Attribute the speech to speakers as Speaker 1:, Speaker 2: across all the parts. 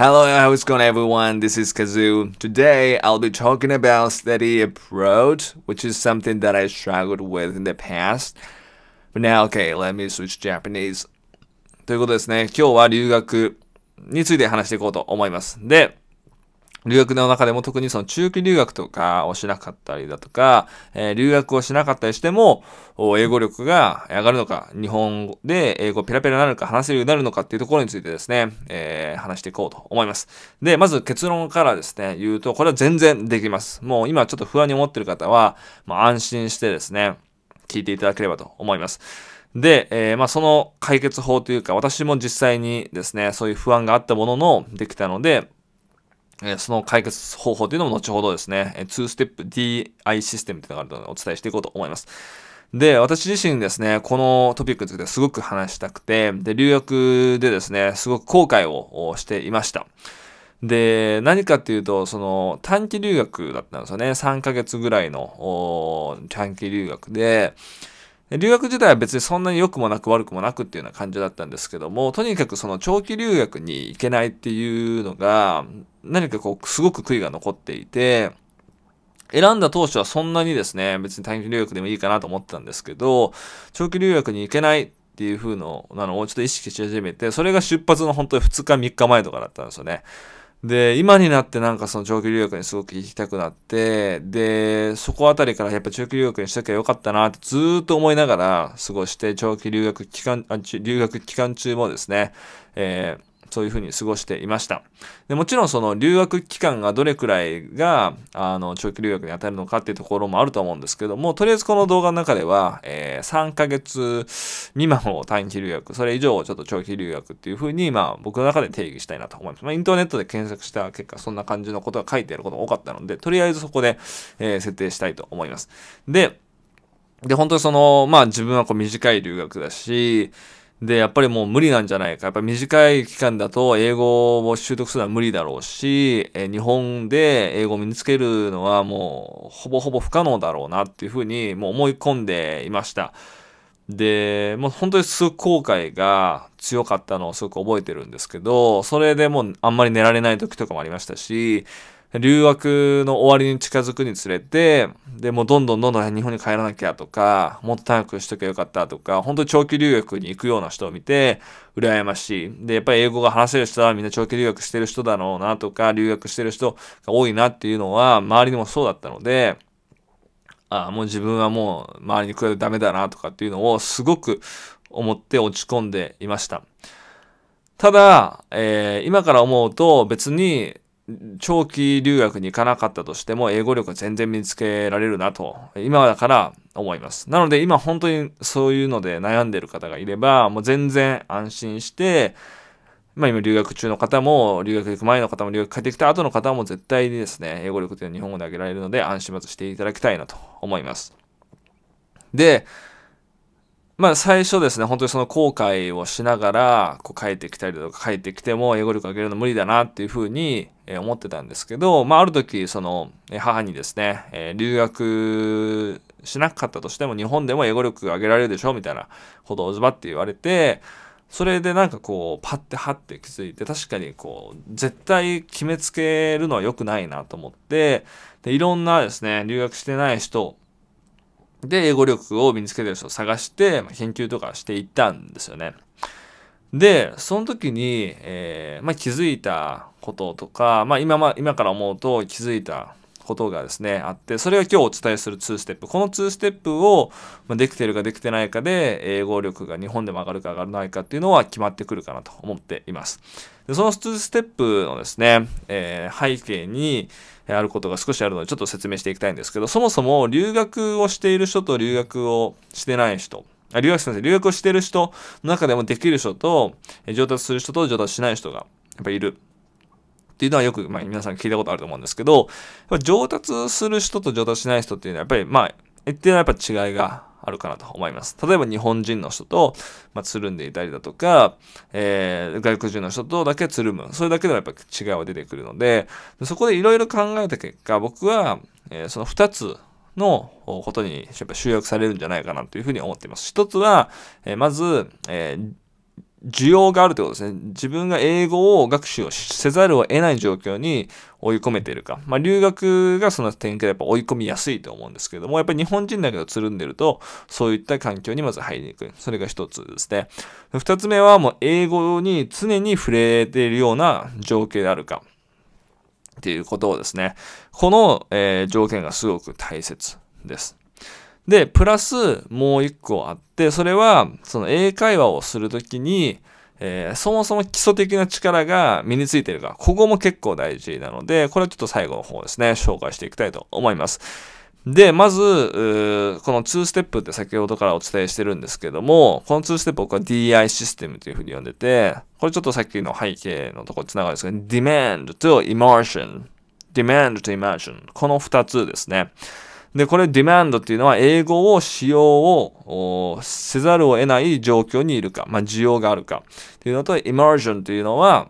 Speaker 1: Hello, how's it going everyone? This is Kazoo. Today I'll be talking about study abroad, which is something that I struggled with in the past. But now, okay, let me switch Japanese. ということですね、今日は留学について話していこうと思います。で、 留学の中でも特にその中期留学とかをしなかったりだとか、えー、留学をしなかったりしても、英語力が上がるのか、日本語で英語ペラペラになるのか、話せるようになるのかっていうところについてですね、えー、話していこうと思います。で、まず結論からですね、言うと、これは全然できます。もう今ちょっと不安に思ってる方は、まあ、安心してですね、聞いていただければと思います。で、えー、まあ、その解決法というか、私も実際にですね、そういう不安があったものの、できたので、その解決方法というのも後ほどですね、2ステップ DI システムというのがあるのでお伝えしていこうと思います。で、私自身ですね、このトピックについてすごく話したくて、で、留学でですね、すごく後悔をしていました。で、何かっていうと、その短期留学だったんですよね。3ヶ月ぐらいの短期留学で、留学自体は別にそんなに良くもなく悪くもなくっていうような感じだったんですけども、とにかくその長期留学に行けないっていうのが、何かこう、すごく悔いが残っていて、選んだ当初はそんなにですね、別に短期留学でもいいかなと思ってたんですけど、長期留学に行けないっていう風の、なのをちょっと意識し始めて、それが出発の本当に2日3日前とかだったんですよね。で、今になってなんかその長期留学にすごく行きたくなって、で、そこあたりからやっぱ長期留学にしたきゃよかったなってずーっと思いながら過ごして、長期留学期間、あ留学期間中もですね、えーそういうふうに過ごしていました。でもちろんその留学期間がどれくらいが、あの、長期留学に当たるのかっていうところもあると思うんですけども、とりあえずこの動画の中では、えー、3ヶ月未満を短期留学、それ以上をちょっと長期留学っていうふうに、まあ僕の中で定義したいなと思います。まあインターネットで検索した結果、そんな感じのことが書いてあることが多かったので、とりあえずそこで、えー、設定したいと思います。で、で、本当にその、まあ自分はこう短い留学だし、で、やっぱりもう無理なんじゃないか。やっぱ短い期間だと英語を習得するのは無理だろうし、え日本で英語を身につけるのはもうほぼほぼ不可能だろうなっていうふうにもう思い込んでいました。で、もう本当にすごく後悔が強かったのをすごく覚えてるんですけど、それでもうあんまり寝られない時とかもありましたし、留学の終わりに近づくにつれて、で、もうどんどんどんどん日本に帰らなきゃとか、もっと早くしときゃよかったとか、本当に長期留学に行くような人を見て、羨ましい。で、やっぱり英語が話せる人はみんな長期留学してる人だろうなとか、留学してる人が多いなっていうのは、周りにもそうだったので、ああ、もう自分はもう周りに比べてダメだなとかっていうのをすごく思って落ち込んでいました。ただ、えー、今から思うと別に長期留学に行かなかったとしても、英語力は全然見つけられるなと、今だから思います。なので今本当にそういうので悩んでる方がいれば、もう全然安心して、まあ今留学中の方も、留学行く前の方も、留学帰ってきた後の方も絶対にですね、英語力というのは日本語で上げられるので安心まずしていただきたいなと思います。で、まあ最初ですね、本当にその後悔をしながら、こう帰ってきたりとか帰ってきても英語力上げるの無理だなっていうふうに思ってたんですけど、まあある時、その母にですね、留学しなかったとしても日本でも英語力上げられるでしょみたいなことをズバッて言われて、それでなんかこう、パッてハッて気づいて、確かにこう、絶対決めつけるのは良くないなと思って、で、いろんなですね、留学してない人で、英語力を身につけてる人を探して、まあ、研究とかしていったんですよね。で、その時に、えー、まあ、気づいたこととか、まあ、今、ま、今から思うと気づいたことがですね、あって、それが今日お伝えする2ステップ。この2ステップを、まあ、できてるかできてないかで、英語力が日本でも上がるか上がらないかっていうのは決まってくるかなと思っています。でその2ステップのですね、えー、背景に、あることが少しあるのでちょっと説明していきたいんですけど、そもそも留学をしている人と留学をしてない人、あ留学すみません、留学をしている人の中でもできる人と、上達する人と上達しない人がやっぱいる。っていうのはよく、まあ、皆さん聞いたことあると思うんですけど、上達する人と上達しない人っていうのはやっぱり、まあ、一定のやっぱ違いがあるかなと思います。例えば日本人の人と、まあ、つるんでいたりだとか、えー、外国人の人とだけつるむ。それだけでもやっぱ違いは出てくるので、そこでいろいろ考えた結果、僕は、えー、その2つのことにやっぱ集約されるんじゃないかなというふうに思っています。一つは、えー、まず、えー需要があるってことですね。自分が英語を学習をせざるを得ない状況に追い込めているか。まあ、留学がその点からやっぱ追い込みやすいと思うんですけども、やっぱり日本人だけどつるんでると、そういった環境にまず入りにくい。それが一つですね。二つ目はもう英語に常に触れているような状況であるか。っていうことをですね。この、えー、条件がすごく大切です。で、プラスもう一個あって、それは、その英会話をするときに、えー、そもそも基礎的な力が身についているか、ここも結構大事なので、これはちょっと最後の方ですね、紹介していきたいと思います。で、まず、この2ステップって先ほどからお伝えしてるんですけども、この2ステップ僕は DI システムというふうに呼んでて、これちょっとさっきの背景のところに繋がるんですけど、demand to immersion。demand to immersion。この2つですね。で、これ demand っていうのは英語を使用をせざるを得ない状況にいるか、まあ需要があるかっていうのと immersion というのは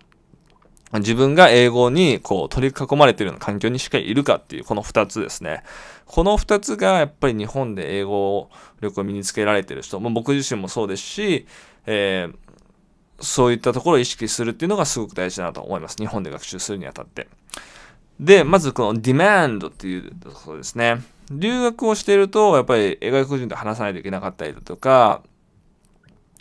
Speaker 1: 自分が英語にこう取り囲まれているような環境にしかいるかっていうこの二つですね。この二つがやっぱり日本で英語力を身につけられている人、まあ、僕自身もそうですし、えー、そういったところを意識するっていうのがすごく大事だなと思います。日本で学習するにあたって。で、まずこの demand っていうところですね。留学をしていると、やっぱり外国人と話さないといけなかったりだとか、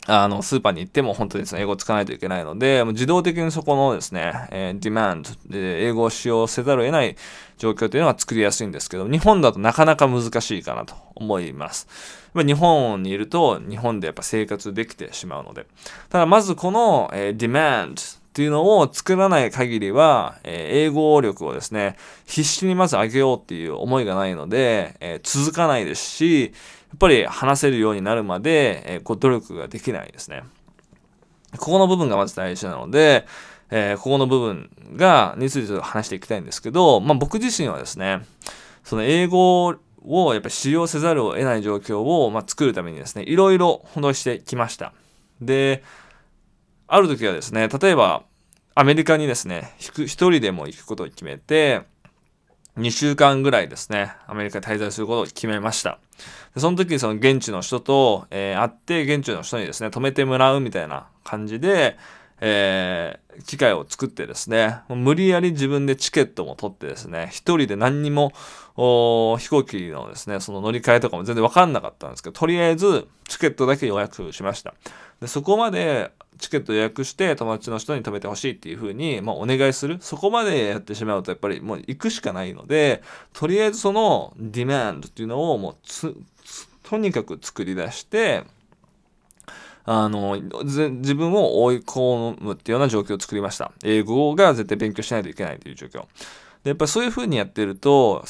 Speaker 1: あの、スーパーに行っても本当にですね、英語を使わないといけないので、もう自動的にそこのですね、えー、demand で英語を使用せざるを得ない状況というのは作りやすいんですけど、日本だとなかなか難しいかなと思います。日本にいると、日本でやっぱ生活できてしまうので。ただ、まずこの、えー、demand っていうのを作らない限りは、えー、英語力をですね、必死にまず上げようっていう思いがないので、えー、続かないですし、やっぱり話せるようになるまで、えー、こう努力ができないですね。ここの部分がまず大事なので、えー、ここの部分が、について話していきたいんですけど、まあ僕自身はですね、その英語をやっぱり使用せざるを得ない状況を、まあ、作るためにですね、いろいろほどしてきました。で、ある時はですね、例えば、アメリカにですね、一人でも行くことを決めて、2週間ぐらいですね、アメリカに滞在することを決めました。でその時にその現地の人と、えー、会って、現地の人にですね、止めてもらうみたいな感じで、えー、機会を作ってですね、無理やり自分でチケットも取ってですね、一人で何にも、飛行機のですね、その乗り換えとかも全然わかんなかったんですけど、とりあえずチケットだけ予約しました。でそこまでチケット予約して友達の人に食べてほしいっていう風に、まあ、お願いする。そこまでやってしまうとやっぱりもう行くしかないので、とりあえずそのディマンドっていうのをもうとにかく作り出して、あの、自分を追い込むっていうような状況を作りました。英語が絶対勉強しないといけないという状況。で、やっぱりそういう風にやってると、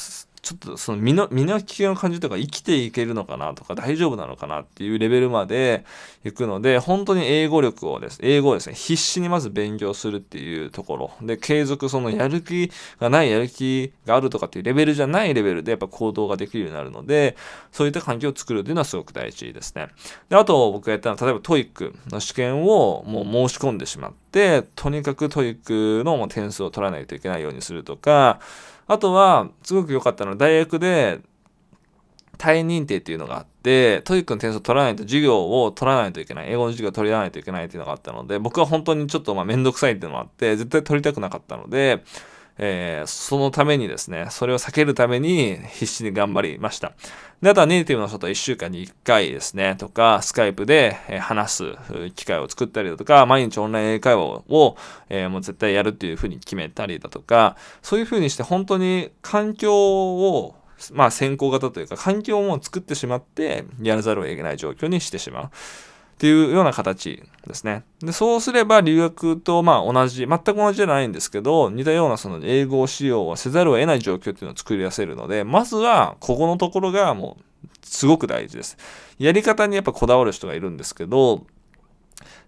Speaker 1: ちょっとその身の、身の危険を感じるとか生きていけるのかなとか大丈夫なのかなっていうレベルまで行くので、本当に英語力をです、英語をですね、必死にまず勉強するっていうところ。で、継続そのやる気がない、やる気があるとかっていうレベルじゃないレベルでやっぱ行動ができるようになるので、そういった環境を作るっていうのはすごく大事ですね。で、あと僕がやったのは、例えば TOEIC の試験をもう申し込んでしまって、とにかく TOEIC の点数を取らないといけないようにするとか、あとは、すごく良かったのは、大学で、単位認定っていうのがあって、 TOEIC の点数を取らないと授業を取らないといけない。英語の授業を取らないといけないっていうのがあったので、僕は本当にちょっとまあめんどくさいっていうのもあって、絶対取りたくなかったので、えー、そのためにですね、それを避けるために必死に頑張りました。で、あとはネイティブの人と1週間に1回ですね、とか、スカイプで話す機会を作ったりだとか、毎日オンライン英会話を、えー、もう絶対やるっていうふうに決めたりだとか、そういうふうにして本当に環境をまあ先行型というか環境をもう作ってしまってやらざるを得ない状況にしてしまう。っていうような形ですね。で、そうすれば留学とまあ同じ、全く同じじゃないんですけど、似たようなその英語使用はせざるを得ない状況っていうのを作り出せるので、まずはここのところがもうすごく大事です。やり方にやっぱこだわる人がいるんですけど、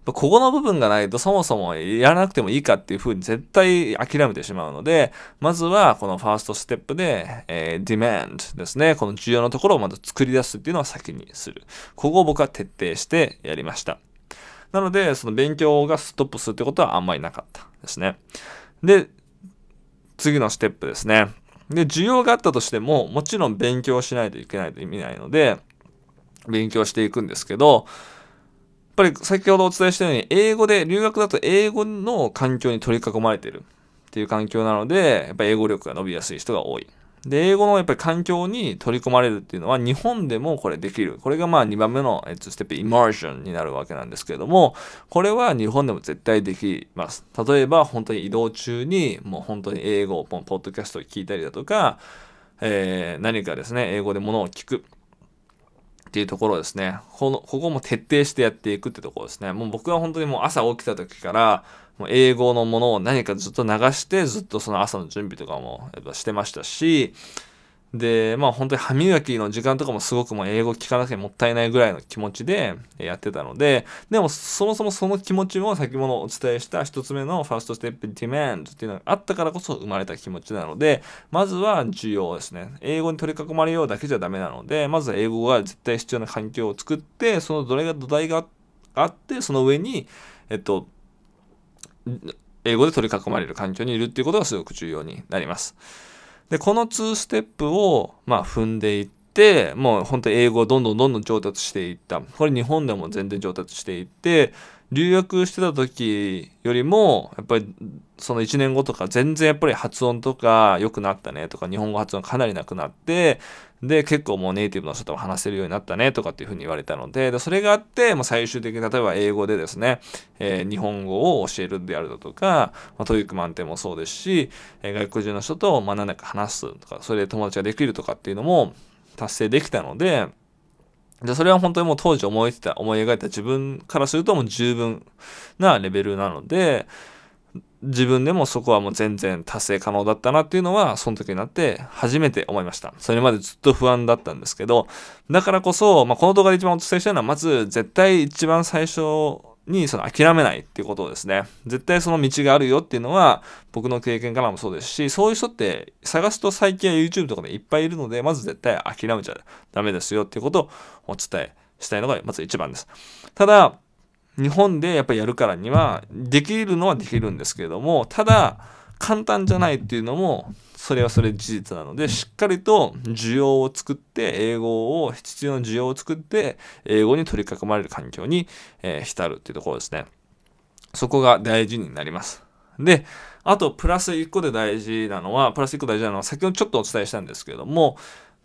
Speaker 1: ここの部分がないとそもそもやらなくてもいいかっていうふうに絶対諦めてしまうので、まずはこのファーストステップで、えー、demand ですね。この重要なところをまず作り出すっていうのを先にする。ここを僕は徹底してやりました。なので、その勉強がストップするってことはあんまりなかったですね。で、次のステップですね。で、需要があったとしても、もちろん勉強しないといけないと意味ないので、勉強していくんですけど、ぱぱり先ほどお伝えしたように、英語で、留学だと英語の環境に取り囲まれてるっていう環境なので、やっぱり英語力が伸びやすい人が多い。で、英語のやっぱり環境に取り込まれるっていうのは日本でもこれできる。これがまあ2番目の、ステップ、イマーションになるわけなんですけれども、これは日本でも絶対できます。例えば本当に移動中にもう本当に英語をポッドキャストを聞いたりだとか、えー、何かですね、英語でものを聞く。っていうところですね。この、ここも徹底してやっていくってところですね。もう僕は本当にもう朝起きた時から、もう英語のものを何かずっと流して、ずっとその朝の準備とかもやっぱしてましたし、で、まあ本当に歯磨きの時間とかもすごくもう英語聞かなくてもったいないぐらいの気持ちでやってたので、でもそもそもその気持ちも先ほどお伝えした一つ目のファーストステップディマンドっていうのがあったからこそ生まれた気持ちなので、まずは需要ですね。英語に取り囲まれようだけじゃダメなので、まずは英語が絶対必要な環境を作って、そのどれが土台があって、その上に、えっと、英語で取り囲まれる環境にいるっていうことがすごく重要になります。で、この2ステップを、まあ、踏んでいって、もう本当に英語をどんどんどんどん上達していった。これ日本でも全然上達していって、留学してた時よりも、やっぱりその1年後とか全然やっぱり発音とか良くなったねとか、日本語発音かなりなくなって、で、結構もうネイティブの人とも話せるようになったねとかっていうふうに言われたので、でそれがあって、まあ、最終的に例えば英語でですね、えー、日本語を教えるであるだとか、まあ、 TOEIC 満点もそうですし、えー、外国人の人とまあ何だか話すとか、それで友達ができるとかっていうのも達成できたので、で、それは本当にもう当時思いてた、思い描いた自分からするともう十分なレベルなので、自分でもそこはもう全然達成可能だったなっていうのは、その時になって初めて思いました。それまでずっと不安だったんですけど、だからこそ、まあ、この動画で一番お伝えしたいのは、まず絶対一番最初にその諦めないっていうことですね。絶対その道があるよっていうのは僕の経験からもそうですし、そういう人って探すと最近は YouTube とかでいっぱいいるので、まず絶対諦めちゃダメですよっていうことをお伝えしたいのがまず一番です。ただ、日本でやっぱりやるからにはできるのはできるんですけれども、ただ簡単じゃないっていうのもそれはそれ事実なので、しっかりと需要を作って、英語を、必要な需要を作って、英語に取り囲まれる環境に、えー、浸るっていうところですね。そこが大事になります。で、あと、プラス1個で大事なのは、プラス1個大事なのは、先ほどちょっとお伝えしたんですけれども、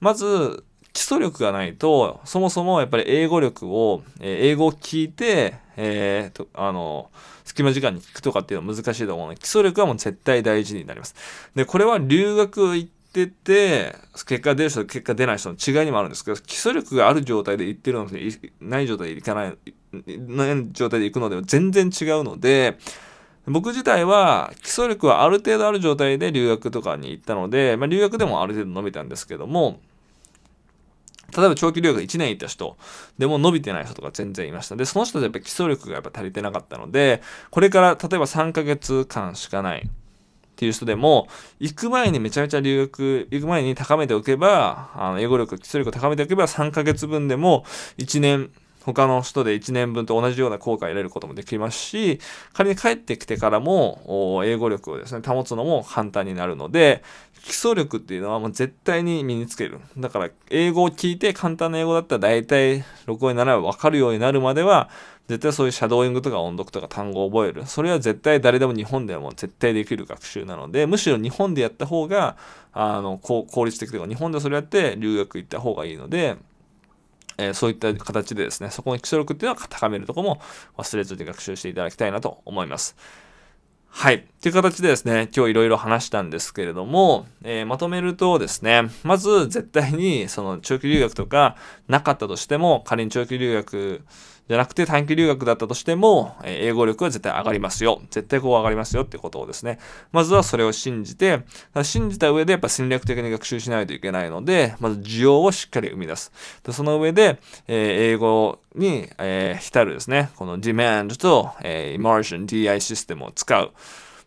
Speaker 1: まず、基礎力がないと、そもそもやっぱり英語力を、えー、英語を聞いて、えー、と、あの、隙間時間に聞くとかっていうのは難しいと思うので、基礎力はもう絶対大事になります。で、これは留学行ってて、結果出る人と結果出ない人の違いにもあるんですけど、基礎力がある状態で行ってるのとない状態で行かない、ない状態で行くのでは全然違うので、僕自体は基礎力はある程度ある状態で留学とかに行ったので、まあ、留学でもある程度伸びたんですけども、例えば長期留学1年行った人でも伸びてない人とか全然いました。で、その人でやっぱ基礎力がやっぱ足りてなかったので、これから例えば3ヶ月間しかないっていう人でも、行く前にめちゃめちゃ留学、行く前に高めておけば、あの、英語力、基礎力を高めておけば3ヶ月分でも1年他の人で1年分と同じような効果を得られることもできますし、仮に帰ってきてからも、英語力をですね、保つのも簡単になるので、基礎力っていうのはもう絶対に身につける。だから、英語を聞いて簡単な英語だったら大体6語になれば分かるようになるまでは、絶対そういうシャドーイングとか音読とか単語を覚える。それは絶対誰でも日本でも絶対できる学習なので、むしろ日本でやった方が、あの、効率的というか、日本でそれやって留学行った方がいいので、えー、そういった形でですね、そこの基礎力っていうのは高めるとこも忘れずに学習していただきたいなと思います。はい。という形でですね、今日いろいろ話したんですけれども、えー、まとめるとですね、まず絶対にその長期留学とかなかったとしても、仮に長期留学じゃなくて短期留学だったとしても、え英語力は絶対上がりますよ。絶対こう上がりますよってことをですね。まずはそれを信じて、信じた上でやっぱ戦略的に学習しないといけないので、まず需要をしっかり生み出す。でその上で、え英語に、え、浸るですね。この demand と、えー、immersion, DI システムを使う。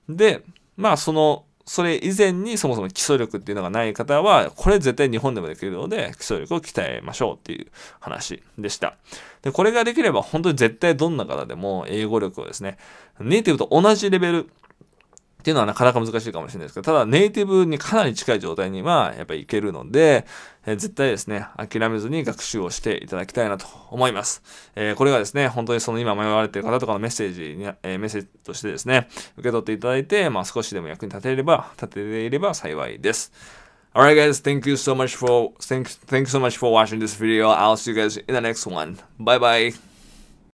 Speaker 1: で、まあそのそれ以前にそもそも基礎力っていうのがない方は、これ絶対日本でもできるので、基礎力を鍛えましょうっていう話でした。で、これができれば本当に絶対どんな方でも英語力をですね、ネイティブと同じレベルっていうのはなかなか難しいかもしれないですけど、ただネイティブにかなり近い状態にはやっぱりいけるので、えー、絶対ですね、諦めずに学習をしていただきたいなと思います。えー、これがですね、本当にその今迷われている方とかのメッセージに、えー、メッセージとしてですね、受け取っていただいて、まあ少しでも役に立てれば、立てていれば幸いです。Alright guys, thank you so much for, thank, thank you so much for watching this video. I'll see you guys in the next one. Bye bye.